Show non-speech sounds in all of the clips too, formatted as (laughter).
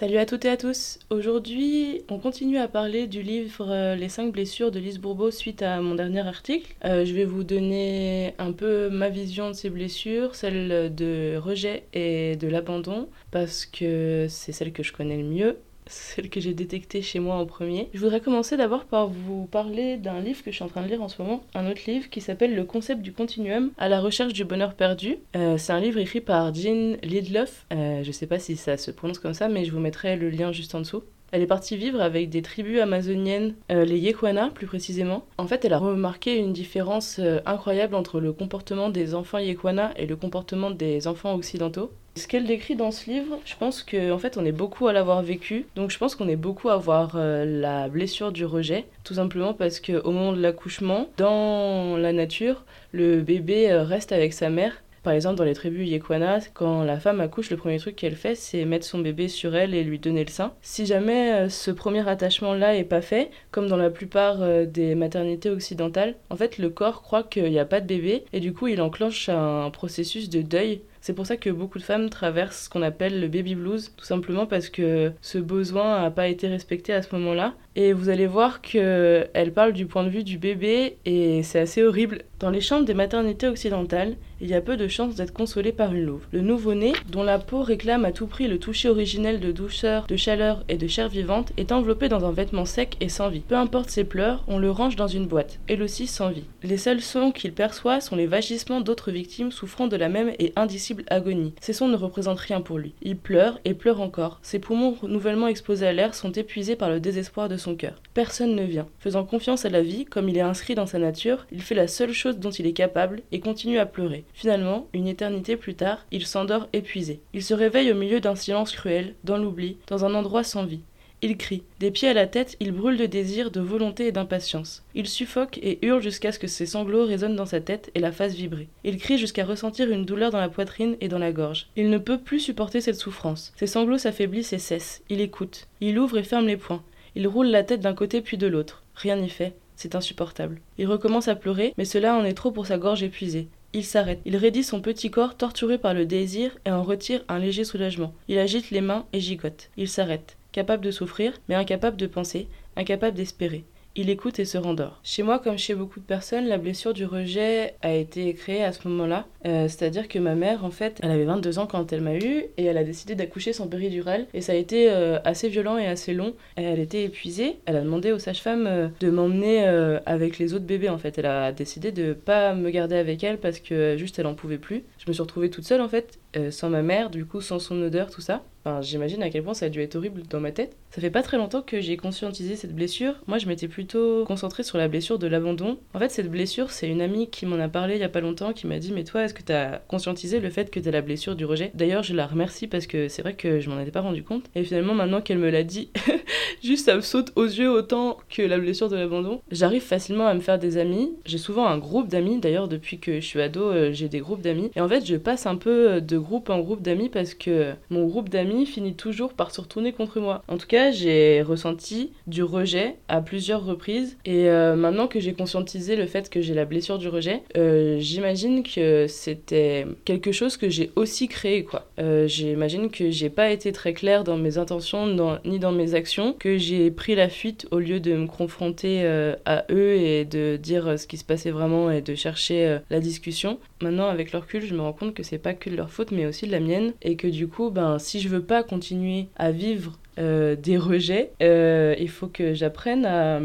Salut à toutes et à tous. Aujourd'hui, on continue à parler du livre euh, Les 5 blessures de Lise Bourbeau suite à mon dernier article. Euh, je vais vous donner un peu ma vision de ces blessures, celle de rejet et de l'abandon, parce que c'est celle que je connais le mieux celle que j'ai détectée chez moi en premier. Je voudrais commencer d'abord par vous parler d'un livre que je suis en train de lire en ce moment, un autre livre qui s'appelle Le concept du continuum à la recherche du bonheur perdu. Euh, c'est un livre écrit par Jean Lidloff. Euh, je sais pas si ça se prononce comme ça, mais je vous mettrai le lien juste en dessous. Elle est partie vivre avec des tribus amazoniennes, euh, les Yekwana plus précisément. En fait, elle a remarqué une différence euh, incroyable entre le comportement des enfants Yekwana et le comportement des enfants occidentaux. Ce qu'elle décrit dans ce livre, je pense qu'en en fait on est beaucoup à l'avoir vécu, donc je pense qu'on est beaucoup à voir euh, la blessure du rejet, tout simplement parce qu'au moment de l'accouchement, dans la nature, le bébé reste avec sa mère par exemple, dans les tribus Yekwana, quand la femme accouche, le premier truc qu'elle fait, c'est mettre son bébé sur elle et lui donner le sein. Si jamais euh, ce premier attachement-là est pas fait, comme dans la plupart euh, des maternités occidentales, en fait, le corps croit qu'il n'y a pas de bébé et du coup, il enclenche un processus de deuil c'est pour ça que beaucoup de femmes traversent ce qu'on appelle le baby blues, tout simplement parce que ce besoin n'a pas été respecté à ce moment-là. Et vous allez voir qu'elle parle du point de vue du bébé et c'est assez horrible. Dans les chambres des maternités occidentales, il y a peu de chances d'être consolé par une louve. Le nouveau-né, dont la peau réclame à tout prix le toucher originel de douceur, de chaleur et de chair vivante, est enveloppé dans un vêtement sec et sans vie. Peu importe ses pleurs, on le range dans une boîte, elle aussi sans vie. Les seuls sons qu'il perçoit sont les vagissements d'autres victimes souffrant de la même et indicible agonie. Ces sons ne représentent rien pour lui. Il pleure et pleure encore. Ses poumons nouvellement exposés à l'air sont épuisés par le désespoir de son cœur. Personne ne vient. Faisant confiance à la vie, comme il est inscrit dans sa nature, il fait la seule chose dont il est capable et continue à pleurer. Finalement, une éternité plus tard, il s'endort épuisé. Il se réveille au milieu d'un silence cruel, dans l'oubli, dans un endroit sans vie. Il crie. Des pieds à la tête, il brûle de désir, de volonté et d'impatience. Il suffoque et hurle jusqu'à ce que ses sanglots résonnent dans sa tête et la fasse vibrer. Il crie jusqu'à ressentir une douleur dans la poitrine et dans la gorge. Il ne peut plus supporter cette souffrance. Ses sanglots s'affaiblissent et cessent. Il écoute. Il ouvre et ferme les poings. Il roule la tête d'un côté puis de l'autre. Rien n'y fait. C'est insupportable. Il recommence à pleurer, mais cela en est trop pour sa gorge épuisée. Il s'arrête. Il raidit son petit corps torturé par le désir et en retire un léger soulagement. Il agite les mains et gigote. Il s'arrête. Capable de souffrir, mais incapable de penser, incapable d'espérer. Il écoute et se rendort. Chez moi, comme chez beaucoup de personnes, la blessure du rejet a été créée à ce moment-là. Euh, c'est-à-dire que ma mère, en fait, elle avait 22 ans quand elle m'a eu et elle a décidé d'accoucher sans péridurale. Et ça a été euh, assez violent et assez long. Elle était épuisée. Elle a demandé aux sages-femmes euh, de m'emmener avec les autres bébés, en fait. Elle a décidé de pas me garder avec elle parce que juste elle en pouvait plus. Je me suis retrouvée toute seule, en fait, sans ma mère, du coup, sans son odeur, tout ça. Enfin, j'imagine à quel point ça a dû être horrible dans ma tête. Ça fait pas très longtemps que j'ai conscientisé cette blessure. Moi, je m'étais plutôt concentrée sur la blessure de l'abandon. En fait, cette blessure, c'est une amie qui m'en a parlé il y a pas longtemps, qui m'a dit Mais toi, est-ce que t'as conscientisé le fait que t'as la blessure du rejet? D'ailleurs, je la remercie parce que c'est vrai que je m'en étais pas rendu compte. Et finalement, maintenant qu'elle me l'a dit, (laughs) juste ça me saute aux yeux autant que la blessure de l'abandon. J'arrive facilement à me faire des amis. J'ai souvent un groupe d'amis. D'ailleurs, depuis que je suis ado, euh, j'ai des groupes d'amis. Et en fait, je passe un peu de groupe en groupe d'amis parce que mon groupe d'amis finit toujours par se retourner contre moi. En tout cas, j'ai ressenti du rejet à plusieurs reprises. Et euh, maintenant que j'ai conscientisé le fait que j'ai la blessure du rejet, euh, j'imagine que c'était quelque chose que j'ai aussi créé, quoi. Euh, j'imagine que j'ai pas été très claire dans mes intentions ni dans mes actions, que j'ai pris la fuite au lieu de me confronter à eux et de dire ce qui se passait vraiment et de chercher la discussion. Maintenant, avec leur recul, je me rends compte que c'est pas que de leur faute, mais aussi de la mienne. Et que du coup, ben, si je veux pas continuer à vivre euh, des rejets, euh, il faut que j'apprenne à,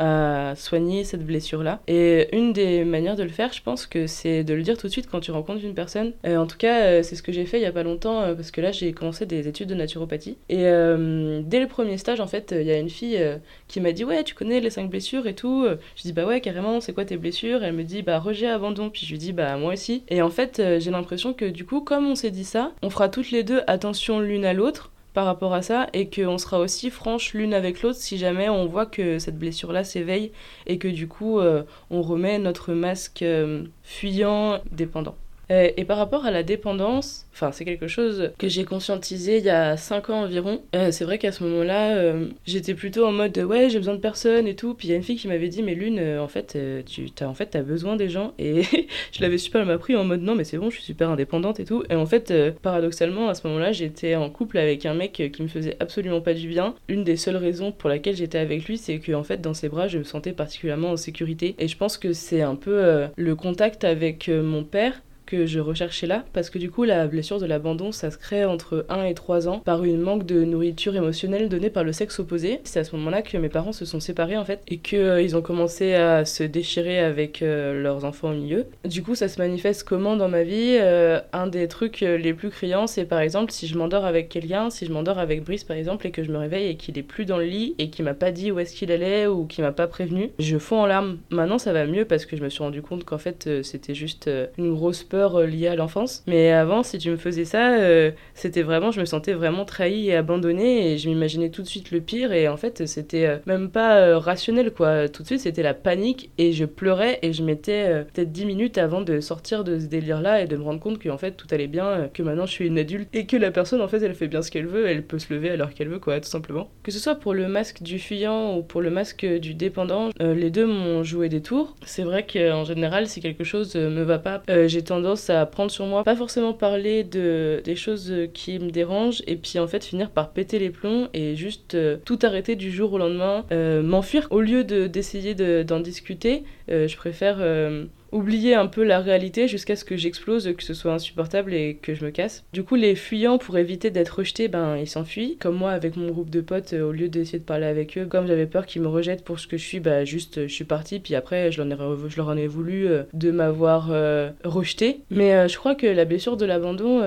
à soigner cette blessure-là. Et une des manières de le faire, je pense que c'est de le dire tout de suite quand tu rencontres une personne. en tout cas, c'est ce que j'ai fait il y a pas longtemps parce que là, j'ai commencé des études de naturopathie. Et dès le premier stage, en fait, il y a une fille qui m'a dit Ouais, tu connais les cinq blessures et tout. Je dis Bah ouais, carrément, c'est quoi tes blessures? Elle me dit Bah rejet, abandon. Puis je lui dis Bah moi aussi. Et en fait, j'ai l'impression que du coup, comme on s'est dit ça, on fera toutes les deux attention l'une à l'autre par rapport à ça et qu'on sera aussi franche l'une avec l'autre si jamais on voit que cette blessure-là s'éveille et que du coup euh, on remet notre masque euh, fuyant dépendant. Euh, et par rapport à la dépendance, enfin c'est quelque chose que j'ai conscientisé il y a 5 ans environ. Euh, c'est vrai qu'à ce moment-là, euh, j'étais plutôt en mode ouais j'ai besoin de personne et tout. Puis il y a une fille qui m'avait dit mais Lune, en fait tu as en fait as besoin des gens. Et (laughs) je l'avais super mal pris en mode non mais c'est bon je suis super indépendante et tout. Et en fait paradoxalement à ce moment-là j'étais en couple avec un mec qui me faisait absolument pas du bien. Une des seules raisons pour laquelle j'étais avec lui c'est que en fait dans ses bras je me sentais particulièrement en sécurité. Et je pense que c'est un peu le contact avec mon père que je recherchais là, parce que du coup, la blessure de l'abandon, ça se crée entre 1 et 3 ans par une manque de nourriture émotionnelle donnée par le sexe opposé. C'est à ce moment-là que mes parents se sont séparés en fait, et qu'ils euh, ont commencé à se déchirer avec euh, leurs enfants au milieu. Du coup, ça se manifeste comment dans ma vie euh, Un des trucs les plus criants, c'est par exemple si je m'endors avec quelqu'un, si je m'endors avec Brice par exemple, et que je me réveille et qu'il est plus dans le lit et qu'il m'a pas dit où est-ce qu'il allait ou qu'il m'a pas prévenu, je fonds en larmes. Maintenant, ça va mieux parce que je me suis rendu compte qu'en fait, c'était juste une grosse peur euh, lié à l'enfance. Mais avant, si tu me faisais ça, euh, c'était vraiment, je me sentais vraiment trahie et abandonnée et je m'imaginais tout de suite le pire et en fait, c'était euh, même pas rationnel quoi. Tout de suite, c'était la panique et je pleurais et je mettais peut-être 10 minutes avant de sortir de ce délire-là et de me rendre compte qu'en fait, tout allait bien, que maintenant je suis une adulte et que la personne en fait, elle fait bien ce qu'elle veut, elle peut se lever alors qu'elle veut quoi, tout simplement. Que ce soit pour le masque du fuyant ou pour le masque du dépendant, les deux m'ont joué des tours. C'est vrai qu'en général, si quelque chose me va pas, j'ai tendance à prendre sur moi, pas forcément parler de des choses qui me dérangent et puis en fait finir par péter les plombs et juste euh, tout arrêter du jour au lendemain, euh, m'enfuir au lieu d'essayer d'en discuter. Euh, je préfère oublier un peu la réalité jusqu'à ce que j'explose, que ce soit insupportable et que je me casse. Du coup, les fuyants, pour éviter d'être rejetés, ben ils s'enfuient. Comme moi, avec mon groupe de potes, euh, au lieu d'essayer de parler avec eux, comme j'avais peur qu'ils me rejettent pour ce que je suis, bah juste je suis partie. Puis après, je, leur, ai, je leur en ai voulu euh, de m'avoir euh, rejeté. Mais je crois que la blessure de l'abandon,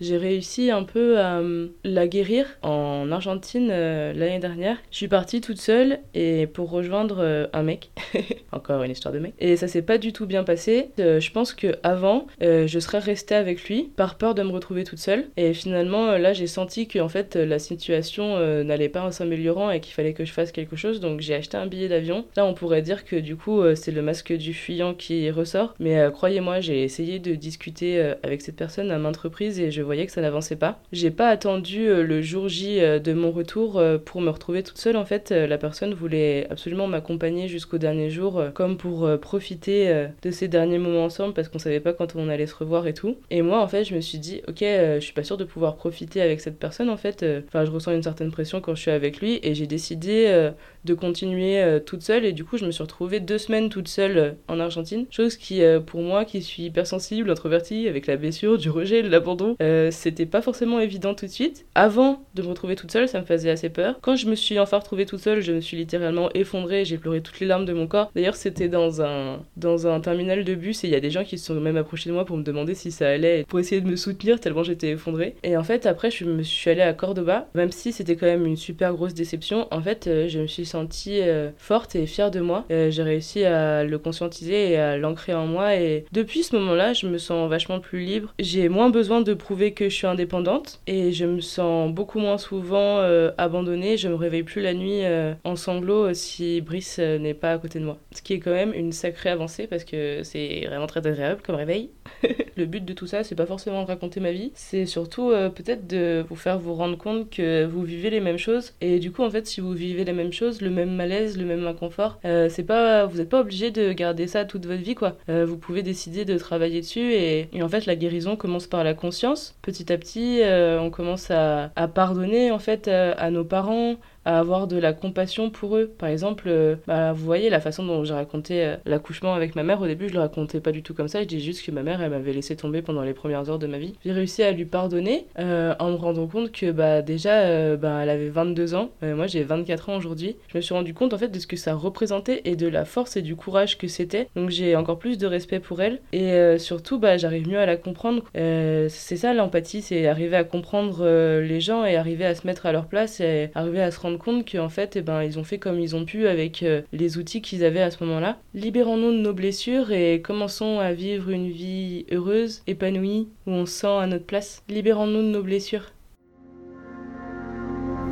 j'ai réussi un peu à la guérir en Argentine l'année dernière. Je suis partie toute seule et pour rejoindre un mec. (laughs) Encore une histoire de mec. Et ça s'est pas du tout bien passé. Euh, je pense que avant, euh, je serais restée avec lui par peur de me retrouver toute seule. Et finalement, euh, là, j'ai senti que en fait, la situation n'allait pas en s'améliorant et qu'il fallait que je fasse quelque chose. Donc, j'ai acheté un billet d'avion. Là, on pourrait dire que du coup, c'est le masque du fuyant qui ressort. Mais croyez-moi, j'ai essayé de discuter avec cette personne à maintes reprises et je voyais que ça n'avançait pas. J'ai pas attendu le jour J de mon retour pour me retrouver toute seule. En fait, la personne voulait absolument m'accompagner jusqu'au dernier jour, comme pour profiter de ces derniers moments ensemble parce qu'on savait pas quand on allait se revoir et tout. Et moi, en fait, je me suis dit, ok, euh, je suis pas sûre de pouvoir profiter avec cette personne, en fait. Euh, enfin, je ressens une certaine pression quand je suis avec lui et j'ai décidé euh, de continuer toute seule. Et du coup, je me suis retrouvée deux semaines toute seule en Argentine. Chose qui, pour moi, qui suis hypersensible, introvertie, avec la blessure, du rejet, de l'abandon, c'était pas forcément évident tout de suite. Avant de me retrouver toute seule, ça me faisait assez peur. Quand je me suis enfin retrouvée toute seule, je me suis littéralement effondrée, j'ai pleuré toutes les larmes de mon corps. D'ailleurs, c'était dans un, dans un terminal de bus et il y a des gens qui se sont même approchés de moi pour me demander si ça allait, pour essayer de me soutenir tellement j'étais effondrée. Et en fait, après, je suis allée à Cordoba, même si c'était quand même une super grosse déception. En fait, euh, je me suis sentie euh, forte et fière de moi. Euh, j'ai réussi à le conscientiser et à l'ancrer en moi. Et depuis ce moment-là, je me sens vachement plus libre. J'ai moins besoin de prouver que je suis indépendante et je me sens beaucoup moins souvent abandonnée. Je me réveille plus la nuit en sanglots si Brice n'est pas à côté de moi. Ce qui est quand même une sacrée avancée parce que c'est vraiment très agréable comme réveil. (laughs) le but de tout ça, c'est pas forcément de raconter ma vie, c'est surtout euh, peut-être de vous faire vous rendre compte que vous vivez les mêmes choses. Et du coup, en fait, si vous vivez les mêmes choses, le même malaise, le même inconfort, euh, c'est pas, vous n'êtes pas obligé de garder ça toute votre vie, quoi. Euh, vous pouvez décider de travailler dessus et, en fait, la guérison commence par la conscience. Petit à petit, on commence à, à, pardonner en fait à nos parents, à avoir de la compassion pour eux. Par exemple, euh, bah, vous voyez la façon dont j'ai raconté euh, l'accouchement avec ma mère. Au début, je le racontais pas du tout comme ça. Je dis juste que ma mère, elle m'avait laissé tomber pendant les premières heures de ma vie. J'ai réussi à lui pardonner euh, en me rendant compte que bah, déjà, bah, elle avait 22 ans. moi, j'ai 24 ans aujourd'hui. Je me suis rendu compte en fait de ce que ça représentait et de la force et du courage que c'était. Donc, j'ai encore plus de respect pour elle. Et surtout, bah, j'arrive mieux à la comprendre. c'est ça l'empathie, c'est arriver à comprendre les gens et arriver à se mettre à leur place et arriver à se rendre compte qu'en fait, eh ben, ils ont fait comme ils ont pu avec euh, les outils qu'ils avaient à ce moment-là. Libérons-nous de nos blessures et commençons à vivre une vie heureuse, épanouie, où on sent à notre place. Libérons-nous de nos blessures.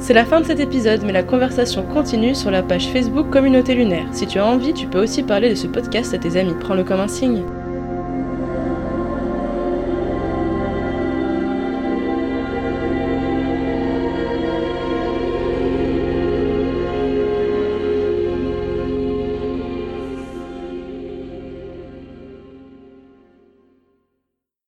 C'est la fin de cet épisode, mais la conversation continue sur la page Facebook Communauté Lunaire. Si tu as envie, tu peux aussi parler de ce podcast à tes amis. Prends-le comme un signe.